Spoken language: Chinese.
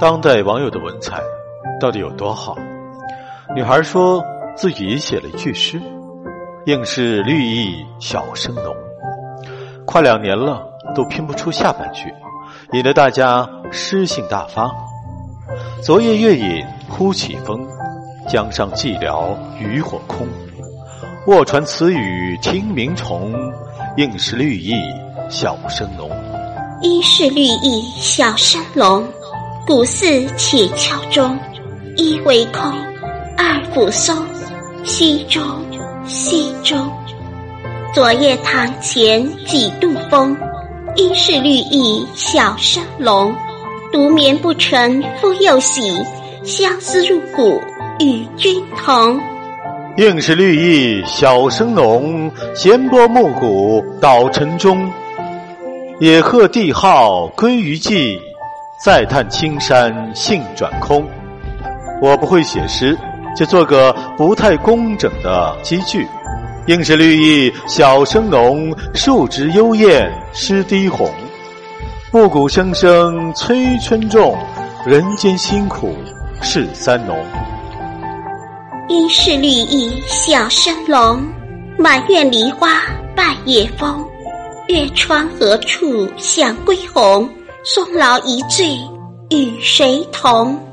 当代网友的文采到底有多好？女孩说自己写了一句诗：“应是绿意小生浓。”快两年了，都拼不出下半句，引得大家诗兴大发。昨夜月隐忽起风，江上寂寥渔火空。卧船词语听鸣虫，应是绿意小生浓。应是绿意小生浓，古寺且敲钟，一为空，二抚松，西中西中。昨夜堂前几度风，应是绿意小生浓。独眠不成复又喜，相思入骨与君同。应是绿意小生浓，闲拨暮鼓捣晨钟。野鹤帝号归于寂，再叹青山性转空。我不会写诗，就做个不太工整的积句。应是绿意小生浓，树枝幽艳湿滴红。暮鼓声声催春种，人间辛苦是三农。应是绿意小生浓，满院梨花半夜风。月窗何处想归鸿？松老一醉与谁同？